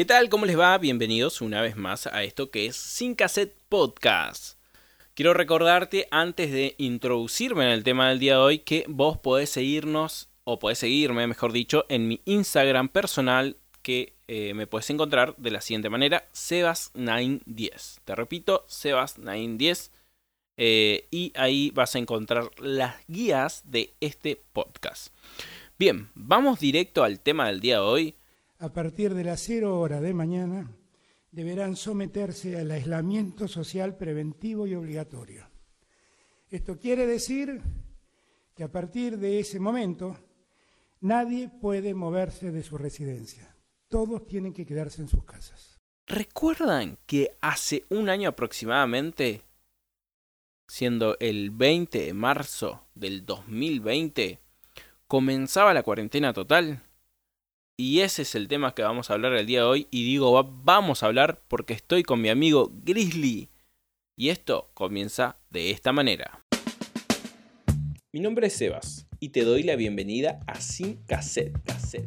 ¿Qué tal? ¿Cómo les va? Bienvenidos una vez más a esto que es Sin Cassette Podcast. Quiero recordarte antes de introducirme en el tema del día de hoy que vos podés seguirnos o podés seguirme, mejor dicho, en mi Instagram personal que eh, me puedes encontrar de la siguiente manera, Sebas910. Te repito, Sebas910. Eh, y ahí vas a encontrar las guías de este podcast. Bien, vamos directo al tema del día de hoy. A partir de las 0 horas de mañana deberán someterse al aislamiento social preventivo y obligatorio. Esto quiere decir que a partir de ese momento nadie puede moverse de su residencia. Todos tienen que quedarse en sus casas. ¿Recuerdan que hace un año aproximadamente, siendo el 20 de marzo del 2020, comenzaba la cuarentena total? Y ese es el tema que vamos a hablar el día de hoy. Y digo, vamos a hablar porque estoy con mi amigo Grizzly. Y esto comienza de esta manera. Mi nombre es Sebas y te doy la bienvenida a Sin Cassette Cassette.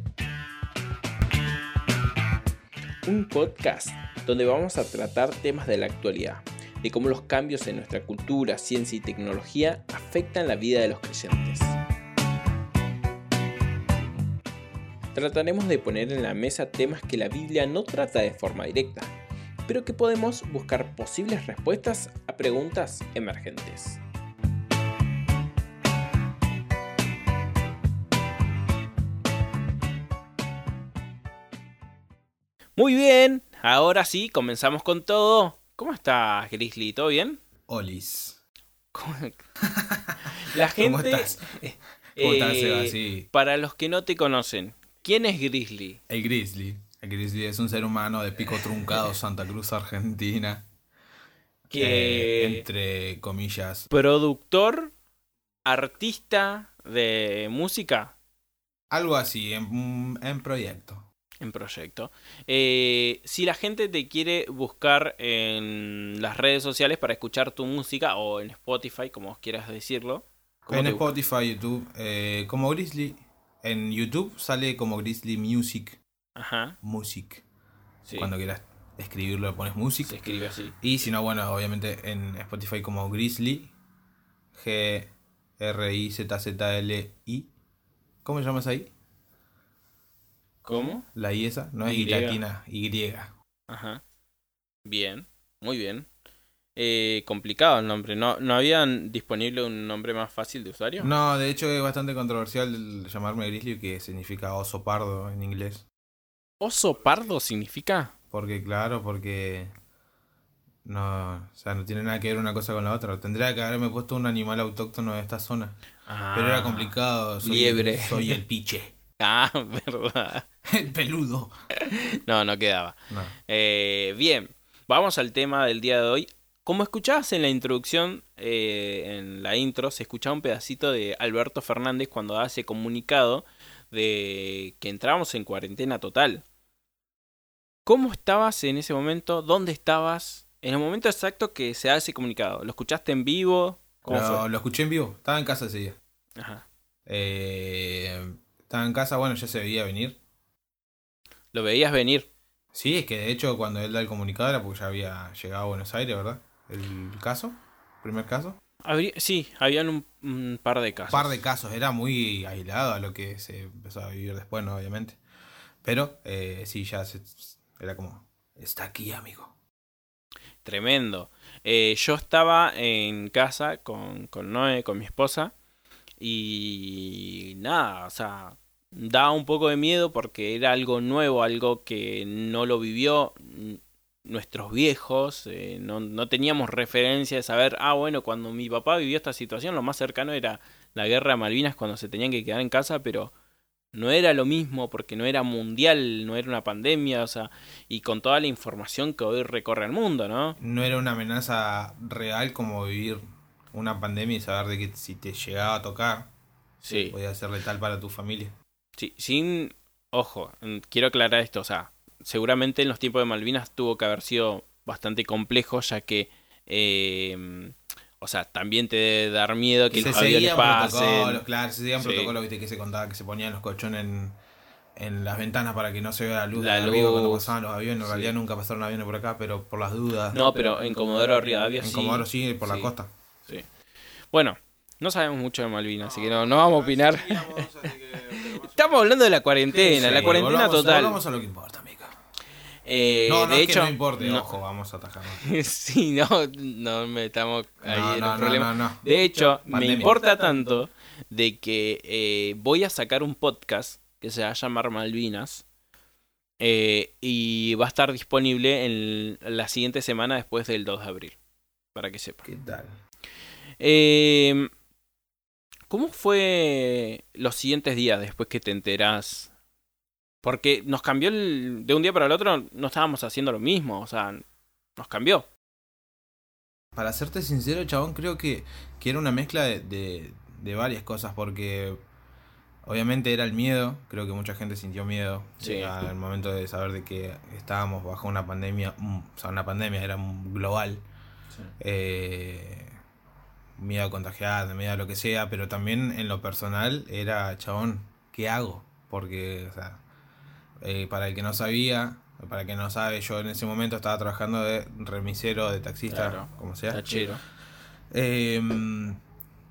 Un podcast donde vamos a tratar temas de la actualidad, de cómo los cambios en nuestra cultura, ciencia y tecnología afectan la vida de los creyentes. Trataremos de poner en la mesa temas que la Biblia no trata de forma directa, pero que podemos buscar posibles respuestas a preguntas emergentes. Muy bien, ahora sí, comenzamos con todo. ¿Cómo estás, Grizzly? ¿Todo bien? Olis. La gente. ¿Cómo estás? ¿Cómo estás, eh, Seba? Sí. Para los que no te conocen, ¿quién es Grizzly? El Grizzly. El Grizzly es un ser humano de pico truncado, Santa Cruz, Argentina. Que Eh, entre comillas. productor, artista de música Algo así, en, en proyecto. en proyecto. Eh, si la gente te quiere buscar en las redes sociales para escuchar tu música o en Spotify, como quieras decirlo. ¿cómo En busca? Spotify, YouTube, eh, como Grizzly. En YouTube sale como Grizzly Music. Ajá, Music. sí, Cuando quieras escribirlo, le pones Music. se escribe así. Y si no, bueno, obviamente en Spotify como Grizzly. G-R-I-Z-Z-L-I. ¿Cómo se llamas ahí? ¿Cómo? La I esa, no es Y. I latina, Y. Ajá. Bien, muy bien. Eh, complicado el nombre. ¿No, ¿No habían disponible un nombre más fácil de usuario? No, de hecho es bastante controversial llamarme Grizzly, que significa oso pardo en inglés. ¿Oso pardo significa? Porque, claro, porque. No, o sea, no tiene nada que ver una cosa con la otra. Tendría que haberme puesto un animal autóctono de esta zona. Pero era Ah. complicado. Soy, liebre. Soy el piche. Ah, verdad. El peludo. No, no quedaba. No. Eh, bien, vamos al tema del día de hoy. Como escuchabas en la introducción, eh, en la intro, se escuchaba un pedacito de Alberto Fernández cuando hace comunicado de que entramos en cuarentena total. ¿Cómo estabas en ese momento? ¿Dónde estabas? En el momento exacto que se hace comunicado. ¿Lo escuchaste en vivo? ¿Cómo Pero fue? lo escuché en vivo. Estaba en casa ese día. Ajá. Eh, estaba en casa, bueno, ya se veía venir. Lo veías venir. Sí, es que de hecho cuando él da el comunicado era porque ya había llegado a Buenos Aires, ¿verdad? El caso, primer caso. Habría- sí, habían un, un par de Un casos. par de casos, era muy aislado a lo que se empezó a vivir después, ¿no? Obviamente. Pero eh, sí, ya se, era como, está aquí, amigo. Tremendo. Eh, yo estaba en casa con, con Noé, con mi esposa, y nada, o sea, daba un poco de miedo porque era algo nuevo, algo que no lo vivió nuestros viejos, eh, no, no teníamos referencia de saber, ah, bueno, cuando mi papá vivió esta situación, lo más cercano era la guerra de Malvinas cuando se tenían que quedar en casa, pero no era lo mismo porque no era mundial, no era una pandemia, o sea, y con toda la información que hoy recorre el mundo, ¿no? No era una amenaza real como vivir una pandemia y saber de que si te llegaba a tocar, Sí, podía ser letal para tu familia. sí, sin, ojo, quiero aclarar esto, o sea, seguramente en los tiempos de Malvinas tuvo que haber sido bastante complejo, ya que, eh, o sea, también te debe dar miedo que se los aviones seguían pasen. protocolos, claro, se seguían Sí. protocolos, viste, que se contaba que se ponían los colchones en, en las ventanas para que no se vea la luz La de arriba cuando pasaban los aviones. En sí. realidad nunca pasaron aviones por acá, pero por las dudas. No, pero en Comodoro Rivadavia en sí. Comodoro sí, por la costa. Sí. Bueno, no sabemos mucho de Malvinas, así que no, no vamos a opinar. Estamos hablando de la cuarentena, la cuarentena volvamos- total. Volvamos a lo que importa. Eh, no, no de es hecho, que no importe, no- ojo, vamos a atajarnos. sí, no, no metamos ahí No, en no, el problema. De hecho, me importa tanto de que eh, voy a sacar un podcast que se va a llamar Malvinas eh, y va a estar disponible en la siguiente semana después del 2 de abril, para que sepan. ¿Qué tal? Eh, ¿Cómo fue los siguientes días después que te enterás? Porque nos cambió el, de un día para el otro, no estábamos haciendo lo mismo, o sea, nos cambió. Para serte sincero, chabón, creo que, que era una mezcla de, de, de varias cosas, porque obviamente era el miedo, creo que mucha gente sintió miedo Sí. eh, al momento de saber de que estábamos bajo una pandemia, mm, o sea, una pandemia era global, eh, miedo a contagiar, miedo a lo que sea, pero también en lo personal era, chabón, ¿qué hago? Porque, o sea, eh, para el que no sabía, para el que no sabe, yo en ese momento estaba trabajando de remisero, de taxista, Claro. como sea. Tachero. Eh,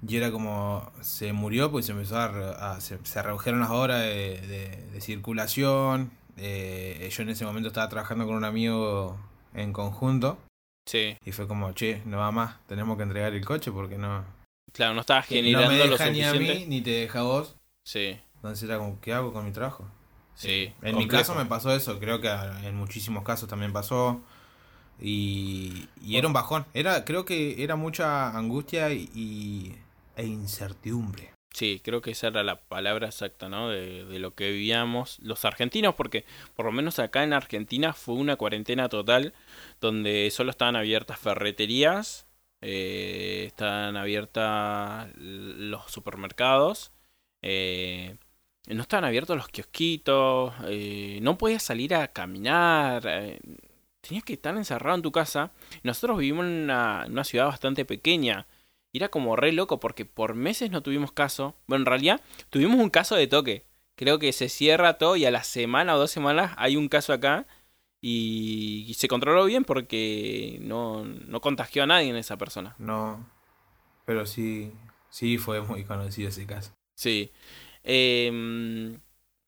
y era como, se murió pues se empezó a, se, se redujeron las horas de, de- de circulación. Eh, yo en ese momento estaba trabajando con un amigo en conjunto Sí, y fue como, che, no va más, tenemos que entregar el coche porque no, claro, no estabas no generando me lo deja ni a suficiente. mí ni te deja a vos. Sí, Entonces era como, ¿qué hago con mi trabajo? Sí. En mi caso me pasó eso, creo que en muchísimos casos también pasó. Y, y era un bajón. Era, creo que era mucha angustia y, y- e incertidumbre. Sí, creo que esa era la palabra exacta, ¿no? De, de lo que vivíamos los argentinos, porque por lo menos acá en Argentina fue una cuarentena total, donde solo estaban abiertas ferreterías, eh, estaban abiertas los supermercados, eh, no estaban abiertos los kiosquitos, eh, no podías salir a caminar, eh, tenías que estar encerrado en tu casa. Nosotros vivimos en una, en una ciudad bastante pequeña. Y era como re loco porque por meses no tuvimos caso. Bueno, en realidad tuvimos un caso de toque. Creo que se cierra todo y a la semana o dos semanas hay un caso acá. Y, y se controló bien porque no, no contagió a nadie en esa persona. No. Pero sí, sí fue muy conocido ese caso. Sí. Em,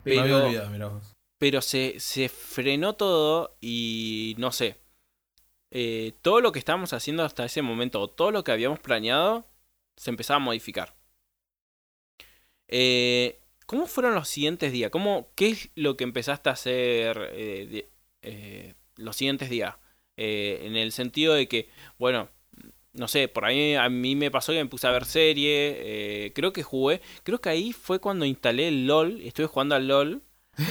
Me había pero olvidado, mirá vos. pero se, se frenó todo y no sé. eh, todo lo que estábamos haciendo hasta ese momento, o todo lo que habíamos planeado, se empezaba a modificar. Eh, ¿Cómo fueron los siguientes días? ¿Cómo, ¿Qué es lo que empezaste a hacer eh, los siguientes días? En el sentido de que, bueno, no sé, por ahí a mí me pasó que me puse a ver serie, eh, creo que jugué, creo que ahí fue cuando instalé el LOL, estuve jugando al LOL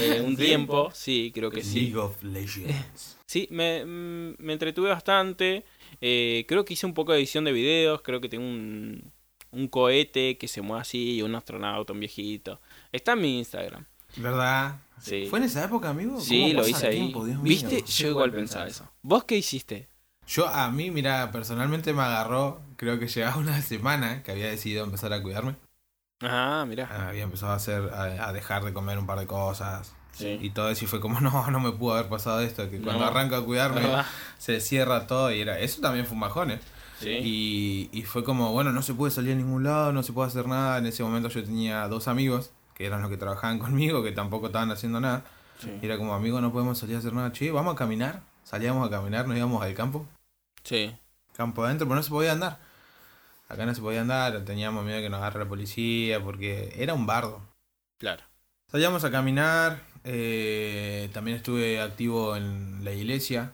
eh, un tiempo, sí, creo que sí. League of Legends. Sí, me, mm, me entretuve bastante. eh, creo que hice un poco de edición de videos. Creo que tengo un, un cohete que se mueve así y un astronauta, un viejito. Está en mi Instagram. ¿Verdad? Sí. ¿Fue en esa época, amigo? Sí, ¿Cómo lo hice ahí. tiempo? ¿Viste? Yo igual pensaba eso. ¿Vos qué hiciste? Yo a mí, mira, personalmente me agarró, creo que llevaba una semana que había decidido empezar a cuidarme. Ah, mirá. Ah, Había empezado a hacer, a, a dejar de comer un par de cosas. Sí. Y todo eso y fue como, no, no me pudo haber pasado esto, que cuando No. arranco a cuidarme Ah, se cierra todo y era, eso también fue un bajón, ¿eh? Sí. Y, y fue como, bueno, no se puede salir a ningún lado, no se puede hacer nada. En ese momento yo tenía dos amigos, que eran los que trabajaban conmigo, que tampoco estaban haciendo nada. Sí. Y era como, amigos, no podemos salir a hacer nada. Che, vamos a caminar. Salíamos a caminar, nos íbamos al campo. Sí. Campo adentro, pero no se podía andar. Acá no se podía andar, teníamos miedo que nos agarre la policía, porque era un bardo. Claro. Salíamos a caminar, eh, también estuve activo en la iglesia,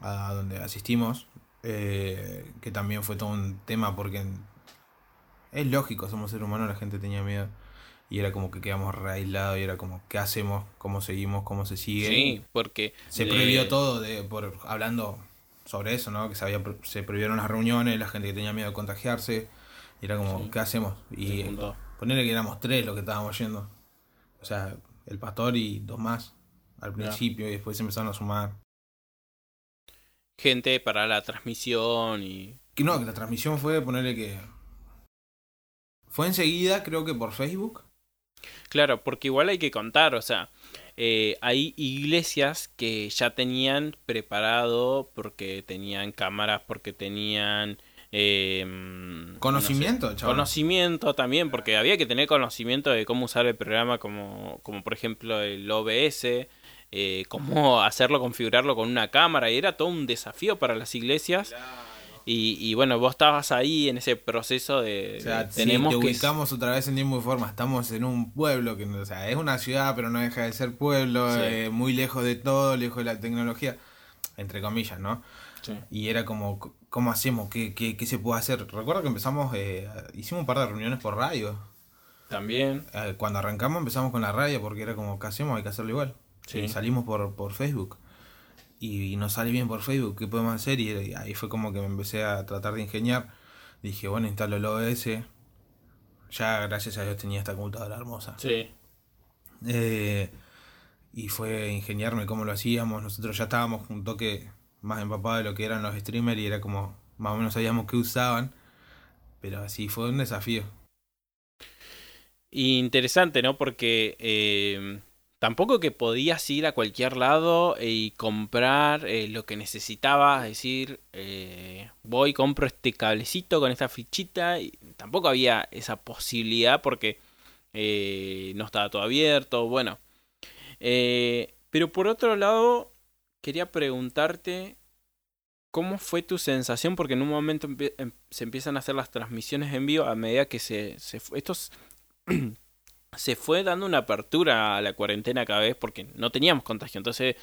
a donde asistimos, eh, que también fue todo un tema porque es lógico, somos seres humanos, la gente tenía miedo y era como que quedamos re aislados y era como, ¿qué hacemos? ¿Cómo seguimos? ¿Cómo se sigue? Sí, porque. Se le- prohibió todo, de, por hablando sobre eso, ¿no? Que se, había, se prohibieron las reuniones, la gente que tenía miedo de contagiarse, y era como, Sí. ¿qué hacemos? Y. Ponerle que éramos tres los que estábamos yendo. O sea, el pastor y dos más al principio y después se empezaron a sumar. Gente para la transmisión y. Que no, que la transmisión fue ponerle que. Fue enseguida, creo que por Facebook. Claro, porque igual hay que contar, o sea, eh, hay iglesias que ya tenían preparado porque tenían cámaras, porque tenían... Eh, conocimiento, no Conocimiento también, porque había que tener conocimiento de cómo usar el programa, como, como por ejemplo el OBS, eh, cómo hacerlo, configurarlo con una cámara, y era todo un desafío para las iglesias. Y, bueno, vos estabas ahí en ese proceso de. O sea, tenemos te ubicamos otra vez en y forma. Estamos en un pueblo que, o sea, es una ciudad, pero no deja de ser pueblo, eh, muy lejos de todo, lejos de la tecnología, entre comillas, ¿no? Y era como, ¿cómo hacemos? ¿Qué, qué, qué se puede hacer? Recuerdo que empezamos, eh, hicimos un par de reuniones por radio. También. Eh, cuando arrancamos empezamos con la radio porque era como, ¿qué hacemos? Hay que hacerlo igual. Y salimos por, por Facebook y, no sale bien por Facebook, ¿qué podemos hacer? Y ahí fue como que me empecé a tratar de ingeniar. Dije, bueno, instalo el OBS. Ya, gracias a Dios, tenía esta computadora hermosa. Sí. Eh, y fue ingeniarme cómo lo hacíamos. Nosotros ya estábamos un toque más empapados de lo que eran los streamers y era como, más o menos sabíamos qué usaban. Pero así fue un desafío. Interesante, ¿no? Porque eh, Tampoco que podías ir a cualquier lado y comprar eh, lo que necesitabas, es decir, eh, voy, compro este cablecito con esta fichita. Y tampoco había esa posibilidad porque eh, no estaba todo abierto. Bueno, pero por otro lado, quería preguntarte cómo fue tu sensación, porque en un momento em, se empiezan a hacer las transmisiones en vivo a medida que se, se se fue dando una apertura a la cuarentena cada vez porque no teníamos contagio. Entonces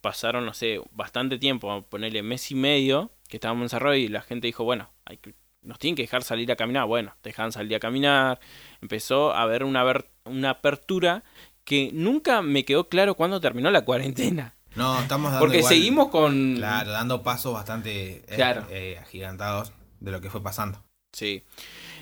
pasaron, no sé, bastante tiempo, ponerle mes y medio que estábamos encerrados y la gente dijo, bueno, hay que, nos tienen que dejar salir a caminar. Bueno, dejaban salir a caminar. Empezó a haber una, una apertura que nunca me quedó claro cuándo terminó la cuarentena. No, estamos dando Porque seguimos con... Claro, dando pasos bastante eh, eh, agigantados de lo que fue pasando. Sí.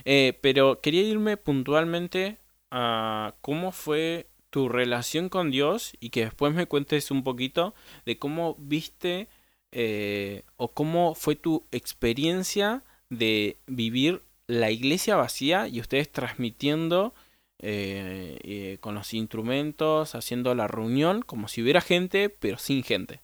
Eh, pero quería irme puntualmente cómo fue tu relación con Dios y que después me cuentes un poquito de cómo viste eh, o cómo fue tu experiencia de vivir la iglesia vacía y ustedes transmitiendo eh, eh, con los instrumentos, haciendo la reunión como si hubiera gente, pero sin gente.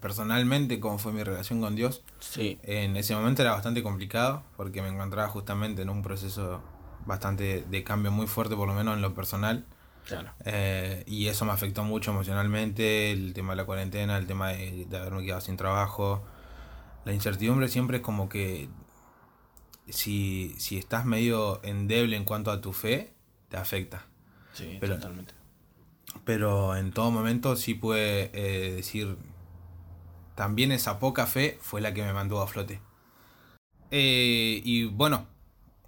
personalmente, ¿cómo fue mi relación con Dios? Sí. En ese momento era bastante complicado porque me encontraba justamente en un proceso bastante de cambio muy fuerte, por lo menos en lo personal. Eh, y eso me afectó mucho emocionalmente, el tema de la cuarentena, el tema de, haberme quedado sin trabajo. La incertidumbre siempre es como que si, si estás medio endeble en cuanto a tu fe, te afecta. Sí, pero, totalmente. Pero en todo momento sí puede eh, decir, también esa poca fe fue la que me mantuvo a flote. Eh, y bueno,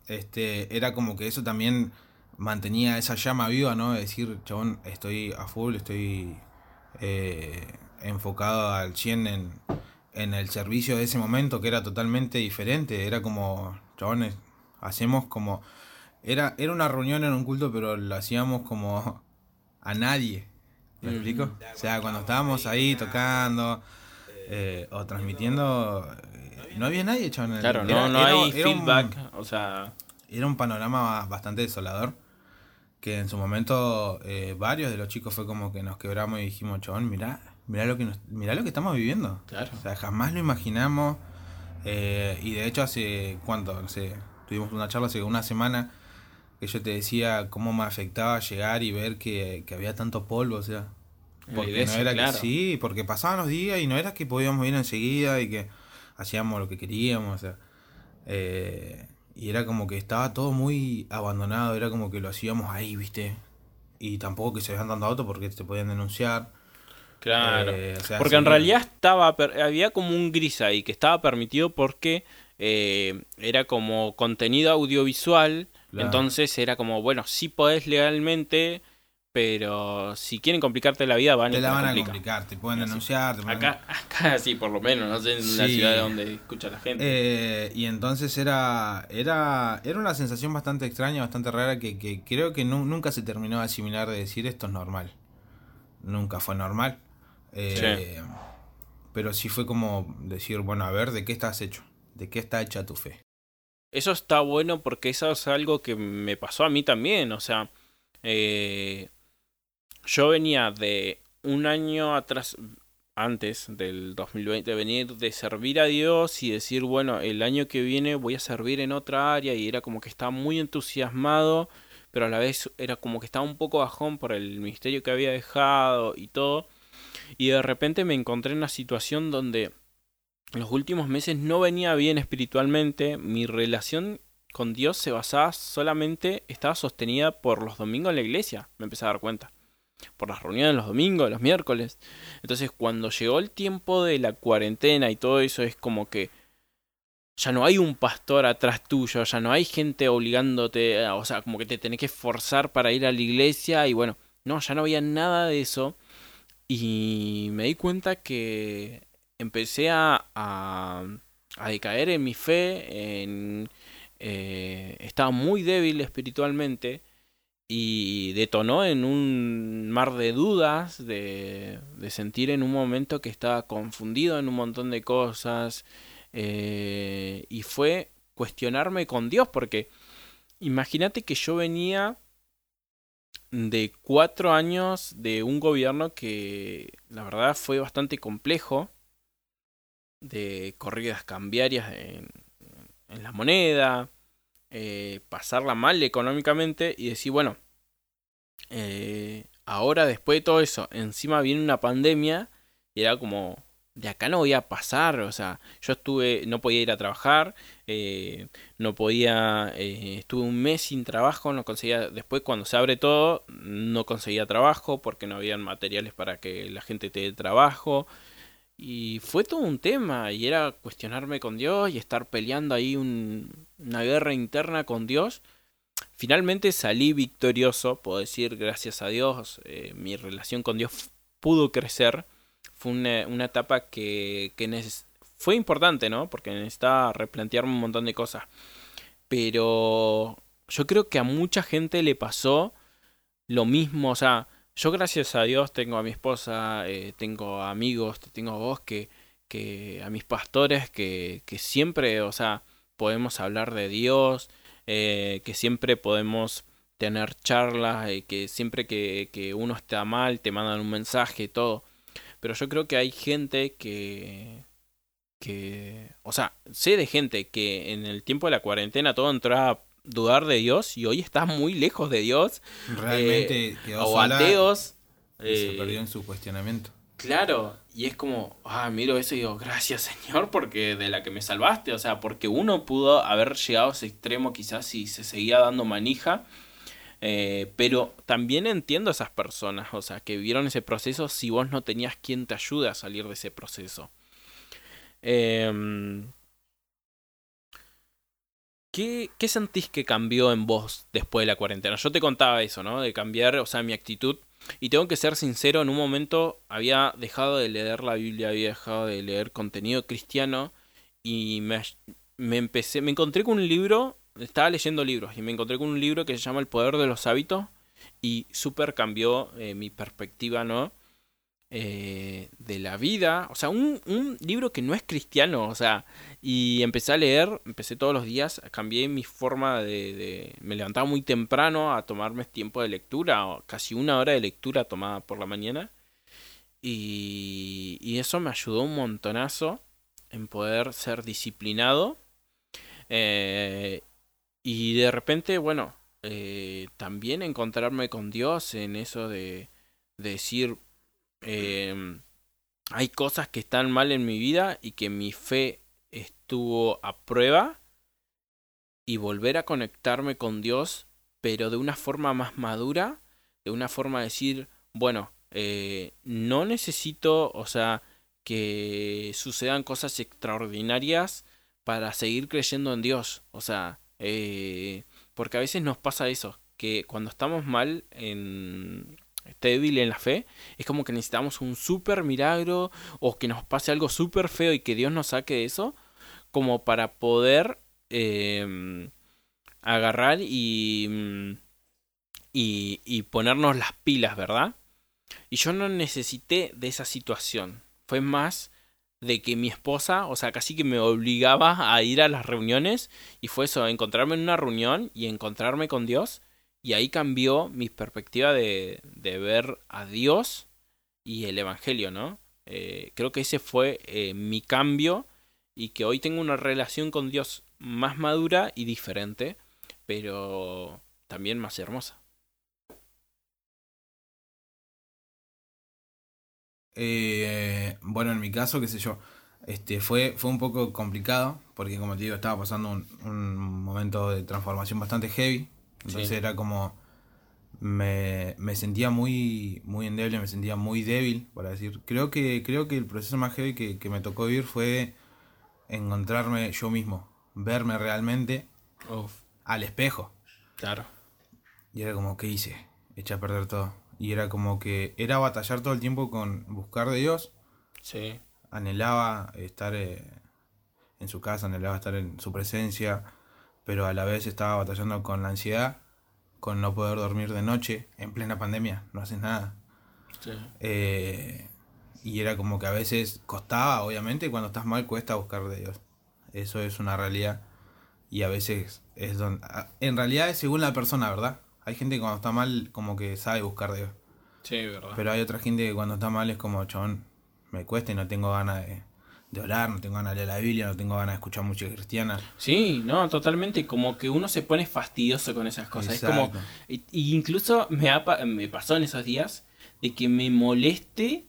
este, era como que eso también mantenía esa llama viva, ¿no? De decir, chabón, estoy a full, estoy eh, enfocado al 100 en, en el servicio de ese momento, que era totalmente diferente. Era como, chabones, hacemos como... Era, era una reunión en un culto, pero lo hacíamos como a nadie. ¿Me explico? O sea, cuando estábamos ahí tocando eh, o transmitiendo, no había nadie echado en el Claro, no, no hay feedback. o sea. Era un panorama bastante desolador. Que en su momento eh, varios de los chicos fue como que nos quebramos y dijimos, chabón, mirá, mirá lo que mirá lo que estamos viviendo. Claro. O sea, jamás lo imaginamos. Eh, y de hecho hace cuánto, no tuvimos una charla hace una semana que yo te decía cómo me afectaba llegar y ver que, había tanto polvo, o sea. Porque no era que sí, porque pasaban los días y no era que podíamos ir enseguida y que hacíamos lo que queríamos, o sea, eh, y era como que estaba todo muy abandonado, era como que lo hacíamos ahí, ¿viste? Y tampoco que se vean dando autos porque te podían denunciar. Claro. Eh, porque en realidad estaba había como un gris ahí que estaba permitido porque eh, era como contenido audiovisual. Entonces era como, bueno, sí podés legalmente pero si quieren complicarte la vida, van te la van a complicar, te pueden denunciar. acá, acá sí, por lo menos, no sé, en la ciudad donde escucha la gente. Eh, y entonces era, era, era una sensación bastante extraña, bastante rara, que, que creo que nunca se terminó de asimilar de decir esto es normal. Nunca fue normal. Eh, pero sí fue como decir, bueno, a ver, ¿de qué estás hecho? ¿De qué está hecha tu fe? Eso está bueno porque eso es algo que me pasó a mí también, o sea... Eh, yo venía de un año atrás, antes del 2020, venir de servir a Dios y decir, bueno, el año que viene voy a servir en otra área y era como que estaba muy entusiasmado, pero a la vez era como que estaba un poco bajón por el ministerio que había dejado y todo. Y de repente me encontré en una situación donde los últimos meses no venía bien espiritualmente, mi relación con Dios se basaba solamente, estaba sostenida por los domingos en la iglesia, me empecé a dar cuenta. Por las reuniones los domingos, los miércoles. Entonces cuando llegó el tiempo de la cuarentena y todo eso es como que ya no hay un pastor atrás tuyo, ya no hay gente obligándote, o sea, como que te tenés que esforzar para ir a la iglesia y bueno, no, ya no había nada de eso. Y me di cuenta que empecé a, a, decaer en mi fe, en, eh, estaba muy débil espiritualmente y detonó en un mar de dudas, de, sentir en un momento que estaba confundido en un montón de cosas eh, y fue cuestionarme con Dios porque imagínate que yo venía de cuatro años de un gobierno que la verdad fue bastante complejo de corridas cambiarias en, la moneda, eh, pasarla mal económicamente y decir, bueno, eh, ahora después de todo eso, encima viene una pandemia y era como, de acá no voy a pasar, o sea, yo estuve, no podía ir a trabajar, eh, no podía, estuve un mes sin trabajo, no conseguía, después cuando se abre todo, no conseguía trabajo porque no habían materiales para que la gente te dé trabajo, y fue todo un tema, y era cuestionarme con Dios y estar peleando ahí una guerra interna con Dios. Finalmente salí victorioso, puedo decir, gracias a Dios, eh, mi relación con Dios pudo crecer. Fue una, etapa que, que fue importante, ¿no? Porque necesitaba replantearme un montón de cosas. Pero yo creo que a mucha gente le pasó lo mismo, o sea, yo gracias a Dios tengo a mi esposa, eh, tengo amigos, tengo a vos que, que a mis pastores que, que siempre, o sea, podemos hablar de Dios, eh, que siempre podemos tener charlas, eh, que siempre que, que, uno está mal te mandan un mensaje y todo. Pero yo creo que hay gente que, que, o sea, sé de gente que en el tiempo de la cuarentena todo entraba dudar de Dios y hoy está muy lejos de Dios. Realmente eh, quedó o ateos. se eh, perdió en su cuestionamiento. Claro, y es como, ah, miro eso y digo, gracias Señor, porque de la que me salvaste, o sea, porque uno pudo haber llegado a ese extremo quizás si se seguía dando manija, eh, pero también entiendo a esas personas, o sea, que vivieron ese proceso si vos no tenías quien te ayude a salir de ese proceso. Eh, ¿Qué, ¿Qué sentís que cambió en vos después de la cuarentena? Yo te contaba eso, ¿no? De cambiar, o sea, mi actitud. Y tengo que ser sincero, en un momento había dejado de leer la Biblia, había dejado de leer contenido cristiano y me, me empecé, me encontré con un libro, estaba leyendo libros y me encontré con un libro que se llama El Poder de los Hábitos y súper cambió eh, mi perspectiva, ¿no? Eh, de la vida, o sea, un, un, libro que no es cristiano, o sea, y empecé a leer, empecé todos los días, cambié mi forma de, me levantaba muy temprano a tomarme tiempo de lectura, casi una hora de lectura tomada por la mañana, y, y eso me ayudó un montonazo en poder ser disciplinado, eh, y de repente, bueno, eh, también encontrarme con Dios en eso de, de decir, Em, hay cosas que están mal en mi vida y que mi fe estuvo a prueba y volver a conectarme con Dios, pero de una forma más madura, de una forma de decir, bueno, eh, no necesito, o sea, que sucedan cosas extraordinarias para seguir creyendo en Dios, o sea, eh, porque a veces nos pasa eso, que cuando estamos mal en, débil en la fe, es como que necesitamos un super milagro o que nos pase algo súper feo y que Dios nos saque de eso, como para poder em, agarrar y, mm, y, y ponernos las pilas, ¿verdad? Y yo no necesité de esa situación. Fue más de que mi esposa, o sea, casi que me obligaba a ir a las reuniones y fue eso, encontrarme en una reunión y encontrarme con Dios Y ahí cambió mi perspectiva de, de ver a Dios y el Evangelio, ¿no? Eh, creo que ese fue eh, mi cambio y que hoy tengo una relación con Dios más madura y diferente, pero también más hermosa. Eh, bueno, en mi caso, qué sé yo, este, fue, fue un poco complicado, porque como te digo, estaba pasando un, un momento de transformación bastante heavy, entonces Sí. era como, me, me sentía muy, muy endeble, me sentía muy débil, para decir. Creo que, creo que el proceso más heavy que, que me tocó vivir fue encontrarme yo mismo, verme realmente Uf, al espejo. claro. Y era como, ¿qué hice? Eché a perder todo. Y era como que era batallar todo el tiempo con buscar de Dios. Sí, Anhelaba estar eh, en su casa, anhelaba estar en su presencia, pero a la vez estaba batallando con la ansiedad, con no poder dormir de noche, en plena pandemia, no haces nada. sí. Eh, y era como que a veces costaba, obviamente, cuando estás mal cuesta buscar de Dios. Eso es una realidad. Y a veces es donde... En realidad es según la persona, ¿verdad? Hay gente que cuando está mal como que sabe buscar de Dios. Sí, verdad. Pero hay otra gente que cuando está mal es como, chabón, me cuesta y no tengo ganas de, de orar, no tengo ganas de leer la Biblia, no tengo ganas de escuchar música cristiana. Sí, no, totalmente. Como que uno se pone fastidioso con esas cosas. Es como. Y incluso me, ha me pasó en esos días de que me moleste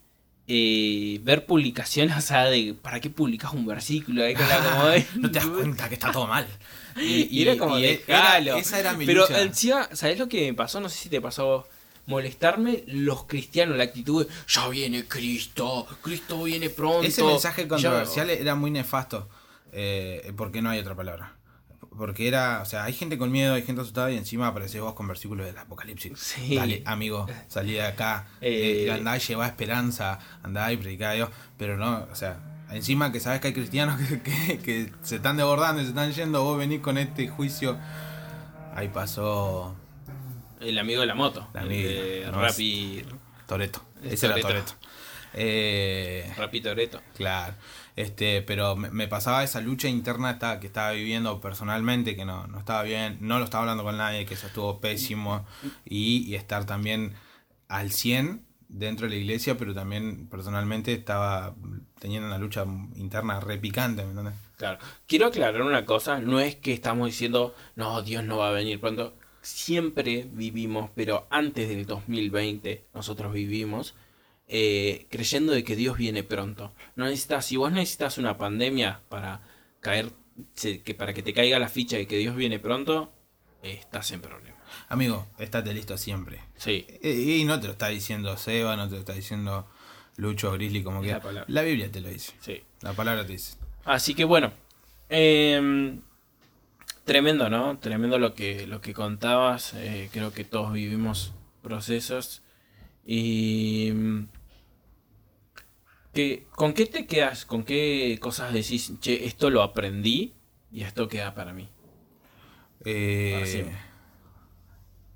eh, ver publicaciones, o sea, de ¿para qué publicas un versículo? Ahí con la como de- no te das cuenta que está todo mal. Y, era como, y dejalo. esa era mi Pero lucha. encima, ¿sabés lo que me pasó? No sé si te pasó. Molestarme los cristianos, la actitud de ya viene Cristo, Cristo viene pronto. Ese mensaje Ya- controversial era muy nefasto. Eh, porque no hay otra palabra. Porque era, o sea, hay gente con miedo, hay gente asustada y encima apareces vos con versículos del Apocalipsis. Sí. Dale, amigo, salí de acá, Eh. eh, andá y llevá esperanza, andá y predicá a Dios. Pero no, o sea, encima que sabes que hay cristianos que, que- que se están desbordando y se están yendo, vos venís con este juicio. Ahí pasó El amigo de la moto. El de no, Rappi, Toreto. Es Ese era Toretto. Toreto. Eh, Rappi Toretto. Claro, este, pero me, me pasaba esa lucha interna esta- que estaba viviendo personalmente, que no, no estaba bien, no lo estaba hablando con nadie, que eso estuvo pésimo, y, y estar también al 100 dentro de la iglesia, pero también personalmente estaba teniendo una lucha interna repicante, ¿me entiendes? Claro. Quiero aclarar una cosa, no es que estamos diciendo, no, Dios no va a venir pronto. Siempre vivimos, pero antes del 2020 nosotros vivimos eh, creyendo de que Dios viene pronto. No necesitas, si vos necesitas una pandemia para caer, que para que te caiga la ficha de que Dios viene pronto, eh, estás en problema. Amigo, estate listo siempre. Sí, Eh, Y no te lo está diciendo Seba, no te lo está diciendo Lucho Grizzly, como que la palabra. la Biblia te lo dice. sí. La palabra te dice. Así que bueno, em, tremendo, ¿no? Tremendo lo que, lo que contabas. eh, creo que todos vivimos procesos. Y... mm, que, ¿Con qué te quedas? ¿Con qué cosas decís? Che, esto lo aprendí y esto queda para mí. Eh,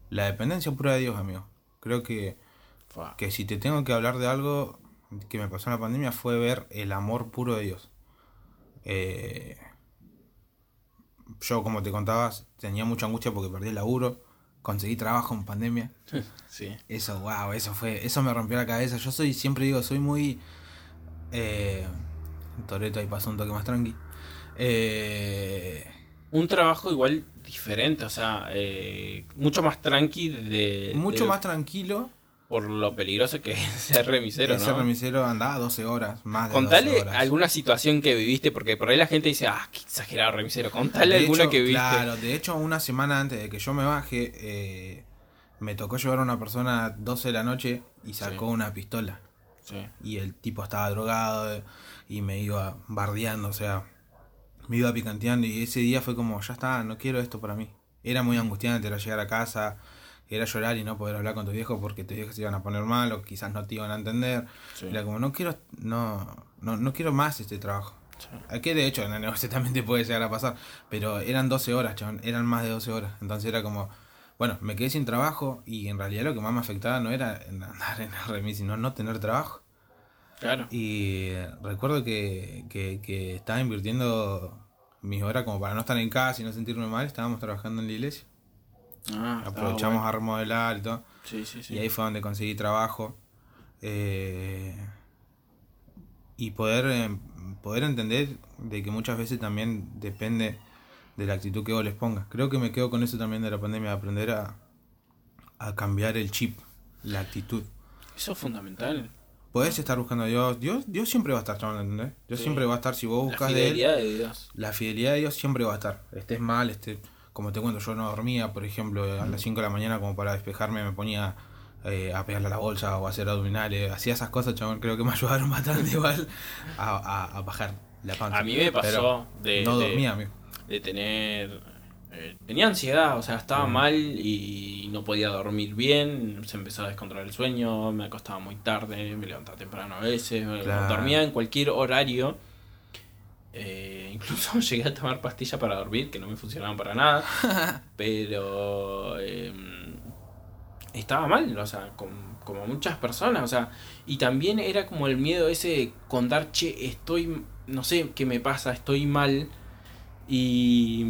la dependencia pura de Dios, amigo. Creo que, que si te tengo que hablar de algo que me pasó en la pandemia fue ver el amor puro de Dios. Eh, yo, como te contabas, tenía mucha angustia porque perdí el laburo, conseguí trabajo en pandemia. Sí. Eso, wow, eso fue, eso me rompió la cabeza. Yo soy, siempre digo, soy muy... Eh, Toreto ahí pasó un toque más tranqui. Eh, Un trabajo igual diferente, o sea, eh, mucho más tranqui de, mucho de- más tranquilo. Por lo peligroso que es ser remisero, Ese ¿no? remisero andaba 12 horas, más de Contale 12 horas. alguna situación que viviste, porque por ahí la gente dice, ah, qué exagerado remisero. Contale De alguna hecho, que viviste. Claro, de hecho, una semana antes de que yo me baje, eh, me tocó llevar a una persona a 12 de la noche y sacó Sí. una pistola. Sí. Y el tipo estaba drogado y me iba bardeando, o sea, me iba picanteando. Y ese día fue como, ya está, no quiero esto para mí. Era muy angustiante, era llegar a casa, era llorar y no poder hablar con tu viejo porque tus viejos se iban a poner mal o quizás no te iban a entender. Sí. Era como, no quiero, no, no, no quiero más este trabajo. Sí. Que de hecho en el negocio también te puede llegar a pasar. Pero eran 12 horas, chabón. Eran más de 12 horas. Entonces era como. Bueno, me quedé sin trabajo. Y en realidad lo que más me afectaba no era andar en el remis, sino no tener trabajo. Claro. Y recuerdo que, que, que estaba invirtiendo mis horas como para no estar en casa y no sentirme mal. Estábamos trabajando en la iglesia. Ah, estaba Aprovechamos bueno. a remodelar y todo. Sí, sí, sí. Y ahí fue donde conseguí trabajo. Eh, y poder, eh, poder entender de que muchas veces también depende de la actitud que vos les pongas. Creo que me quedo con eso también de la pandemia, aprender a, a cambiar el chip, la actitud. Eso es fundamental. Podés estar buscando a Dios. Dios, Dios siempre va a estar, chabón, ¿entendés? Dios Sí. siempre va a estar. Si vos La buscas de él, fidelidad de Dios. la fidelidad de Dios siempre va a estar. Estés mal, estés, como te cuento, yo no dormía, por ejemplo, a las 5 de la mañana como para despejarme me ponía eh, a pegarle a la bolsa o a hacer abdominales. Hacía esas cosas, chabón, creo que me ayudaron bastante igual a, a, a bajar la panza. A mí me pasó de, no de- dormía, amigo. de tener... eh, tenía ansiedad, o sea, estaba Mm. mal y no podía dormir bien, se empezó a descontrolar el sueño, me acostaba muy tarde, me levantaba temprano a veces, Claro. dormía en cualquier horario. Eh, incluso llegué a tomar pastillas para dormir, que no me funcionaban para nada, pero eh, estaba mal, o sea, com- como muchas personas, o sea, y también era como el miedo ese de contar, che, estoy, no sé qué me pasa, estoy mal, y...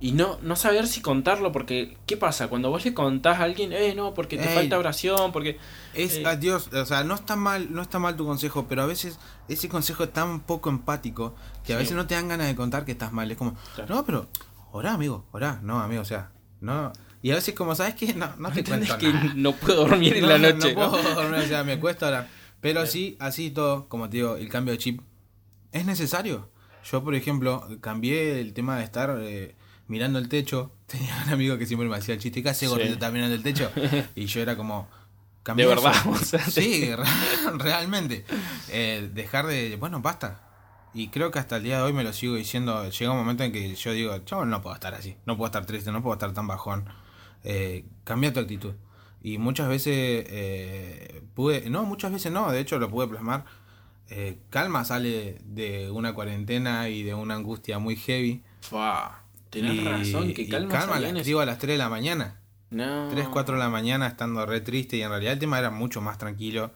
Y no, no saber si contarlo, porque, ¿qué pasa? Cuando vos le contás a alguien, eh, no, porque te Ey. falta oración, porque... Es Eh. a Dios, o sea, no está mal, no está mal tu consejo, pero a veces ese consejo es tan poco empático que a Sí. veces no te dan ganas de contar que estás mal. Es como, Claro. no, pero orá, amigo, orá, no, amigo, o sea, no. Y a veces como, ¿sabes qué? No, no te ¿Entendés cuento que nada. no puedo dormir en No, la no, noche? No, ¿no? puedo dormir, o sea, me cuesta orar. Pero Sí. sí, así todo, como te digo, el cambio de chip es necesario. Yo, por ejemplo, cambié el tema de estar eh, mirando el techo. Tenía un amigo que siempre me hacía el chiste, ¿qué hace gordito está mirando el techo? Y yo era como... De verdad, o sea, Sí, re- realmente. Eh, dejar de... Bueno, basta. Y creo que hasta el día de hoy me lo sigo diciendo. Llega un momento en que yo digo, chabón, no puedo estar así. No puedo estar triste, no puedo estar tan bajón. Eh, cambia tu actitud. Y muchas veces eh, pude... No, muchas veces no. De hecho, lo pude plasmar. Eh, calma sale de una cuarentena y de una angustia muy heavy. Fua, tenés y, razón, que y calma, calma la escribo a las 3 de la mañana. No. 3, 4 de la mañana estando re triste y en realidad el tema era mucho más tranquilo.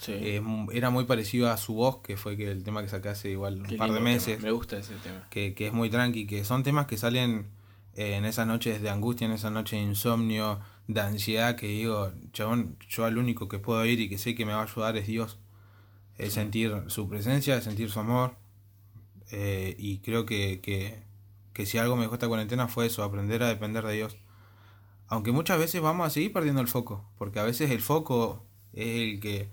Sí. Eh, era muy parecido a su voz, que fue que el tema que hace igual un par de meses, tema, Me gusta ese tema. que, que es muy tranqui, que son temas que salen eh, en esas noches de angustia, en esas noches de insomnio, de ansiedad, que digo, chabón, yo al único que puedo ir y que sé que me va a ayudar es Dios. Es sentir su presencia, es sentir su amor. eh, y creo que, que, que si algo me dejó esta cuarentena fue eso, aprender a depender de Dios. Aunque muchas veces vamos a seguir perdiendo el foco, porque a veces el foco es el que,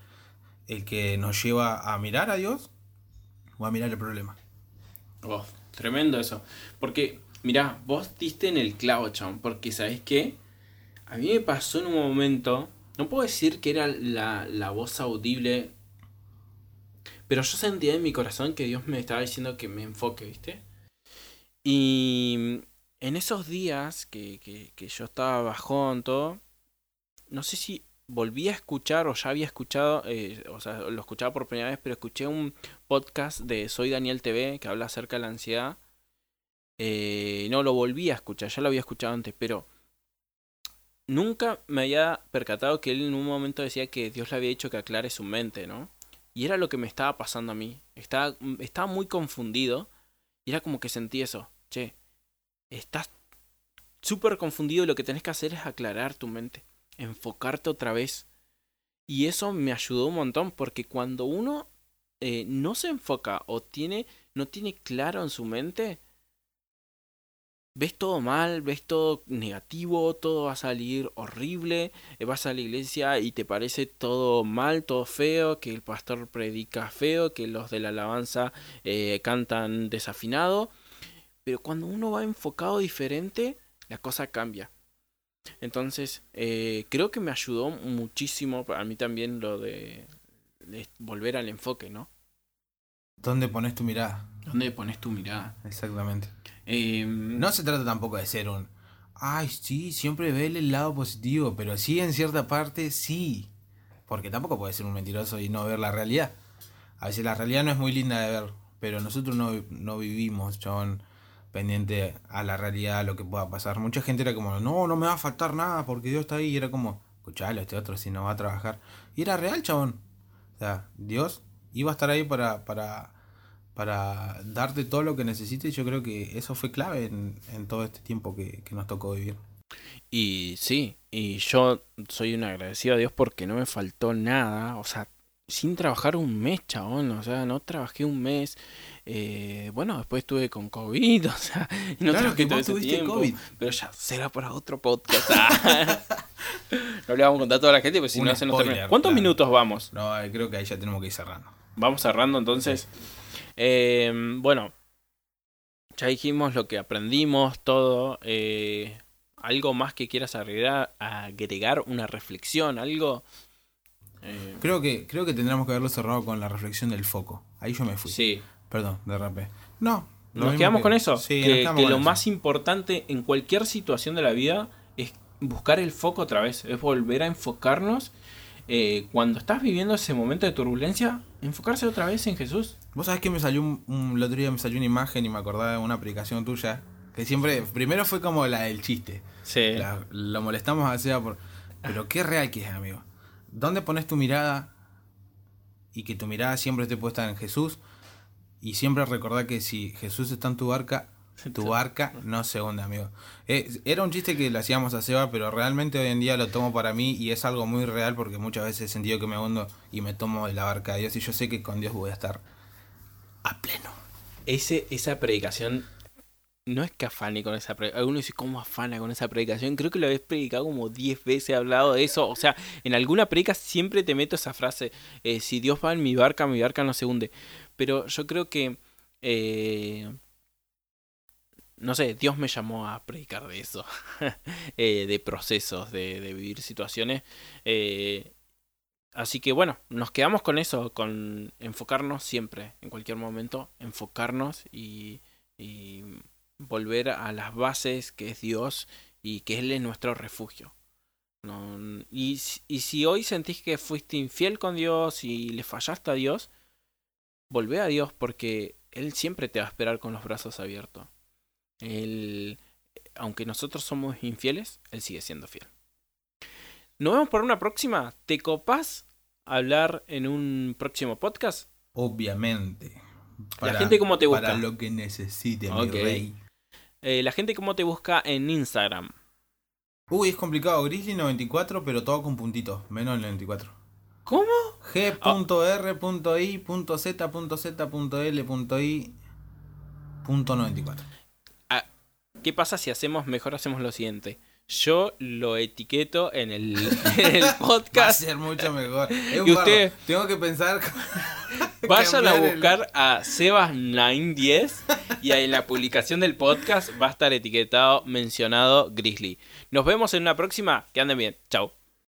el que nos lleva a mirar a Dios o a mirar el problema. Oh, tremendo eso. Porque, mirá, vos diste en el clavo, chabón. Porque, ¿sabés qué? A mí me pasó en un momento. No puedo decir que era la, la voz audible. Pero yo sentía en mi corazón que Dios me estaba diciendo que me enfoque, ¿viste? Y en esos días que, que, yo estaba bajón, todo. No sé si volví a escuchar o ya había escuchado, eh, o sea, lo escuchaba por primera vez, pero escuché un podcast de Soy Daniel TV que habla acerca de la ansiedad. Eh, no lo volví a escuchar, ya lo había escuchado antes, pero nunca me había percatado que él en un momento decía que Dios le había dicho que aclare su mente, ¿no? Y era lo que me estaba pasando a mí. Estaba, estaba muy confundido y era como que sentí eso. Che, estás súper confundido lo que tenés que hacer es aclarar tu mente, enfocarte otra vez. Y eso me ayudó un montón porque cuando uno eh, no se enfoca o tiene, no tiene claro en su mente, ves todo mal, ves todo negativo, todo va a salir horrible, eh, vas a la iglesia y te parece todo mal, todo feo, que el pastor predica feo, que los de la alabanza eh, cantan desafinado, pero cuando uno va enfocado diferente, la cosa cambia. Entonces, eh, creo que me ayudó muchísimo, a mí también lo de, de volver al enfoque, ¿no? ¿Dónde pones tu mirada? ¿Dónde pones tu mirada? Exactamente. Eh, No se trata tampoco de ser un, ay, sí, siempre ve el lado positivo, pero sí en cierta parte sí. Porque tampoco puede ser un mentiroso y no ver la realidad. A veces la realidad no es muy linda de ver, pero nosotros no, no vivimos, chabón, pendiente a la realidad, a lo que pueda pasar. Mucha gente era como, no, no me va a faltar nada porque Dios está ahí. Y era como, escuchalo, este otro si no va a trabajar. Y era real, chabón. O sea, Dios iba a estar ahí para, para, para darte todo lo que necesites. Yo creo que eso fue clave en, todo este tiempo que, que, nos tocó vivir. Y sí, y yo soy un agradecido a Dios porque no me faltó nada. O sea, sin trabajar un mes, chabón. O sea, no trabajé un mes. Eh, bueno, después estuve con COVID, o sea, no claro que todo ese tiempo, COVID. Pero ya será para otro podcast. Ah. no le vamos a contar a toda la gente, porque si no se nos termina. ¿Cuántos minutos vamos? No, eh, creo que ahí ya tenemos que ir cerrando. Vamos cerrando entonces. Em, bueno, ya dijimos lo que aprendimos, todo. Eh, ¿Algo más que quieras agregar, agregar una reflexión? ¿Algo? Eh, creo, que, creo que tendríamos que haberlo cerrado con la reflexión del foco. Ahí yo me fui. Sí. Perdón, derrapé. No. ¿Nos quedamos con eso? Sí, que, que lo más importante en cualquier situación de la vida es buscar el foco otra vez, es volver a enfocarnos. Eh, cuando estás viviendo ese momento de turbulencia, enfocarse otra vez en Jesús. Vos sabés que me salió un, el otro día me salió una imagen y me acordaba de una aplicación tuya que siempre, primero fue como la del chiste. Sí. lo molestamos a Seba por... Pero qué real que es, amigo. ¿Dónde pones tu mirada? Y que tu mirada siempre esté puesta en Jesús. Y siempre recordar que si Jesús está en tu barca, tu barca no se hunde, amigo. Eh, era un chiste que le hacíamos a Seba, pero realmente hoy en día lo tomo para mí y es algo muy real porque muchas veces he sentido que me hundo y me tomo de la barca de Dios y yo sé que con Dios voy a estar a pleno. Ese, esa predicación no es que afane con esa predicación. Algunos dice, ¿cómo afana con esa predicación? Creo que lo habéis predicado como 10 veces, he hablado de eso. O sea, en alguna predica siempre te meto esa frase, eh, si Dios va en mi barca, mi barca no se hunde. Pero yo creo que, eh, no sé, Dios me llamó a predicar de eso, eh, de procesos, de, de vivir situaciones. así que bueno, nos quedamos con eso, con enfocarnos siempre, en cualquier momento, enfocarnos y volver a las bases que es Dios y que Él es nuestro refugio. y, y, si hoy sentís que fuiste infiel con Dios y le fallaste a Dios, volvé a Dios porque Él siempre te va a esperar con los brazos abiertos. Él, aunque nosotros somos infieles, Él sigue siendo fiel. Nos vemos por una próxima. ¿Te copás hablar en un próximo podcast? Obviamente. la gente cómo te busca. Para lo que necesite, mi rey. Eh, la gente cómo te busca en Instagram. Uy, es complicado. Grizzly94, pero todo con puntitos. Menos el 94. ¿Cómo? G.R.I.Z.Z.L.I.94. Ah, ¿Qué pasa si hacemos mejor? Hacemos lo siguiente. Yo lo etiqueto en el, podcast. Va a ser mucho mejor. y usted, tengo que pensar. Vayan a buscar a Sebas910 y en la publicación del podcast va a estar etiquetado, mencionado Grizzly. Nos vemos en una próxima. Que anden bien. Chao.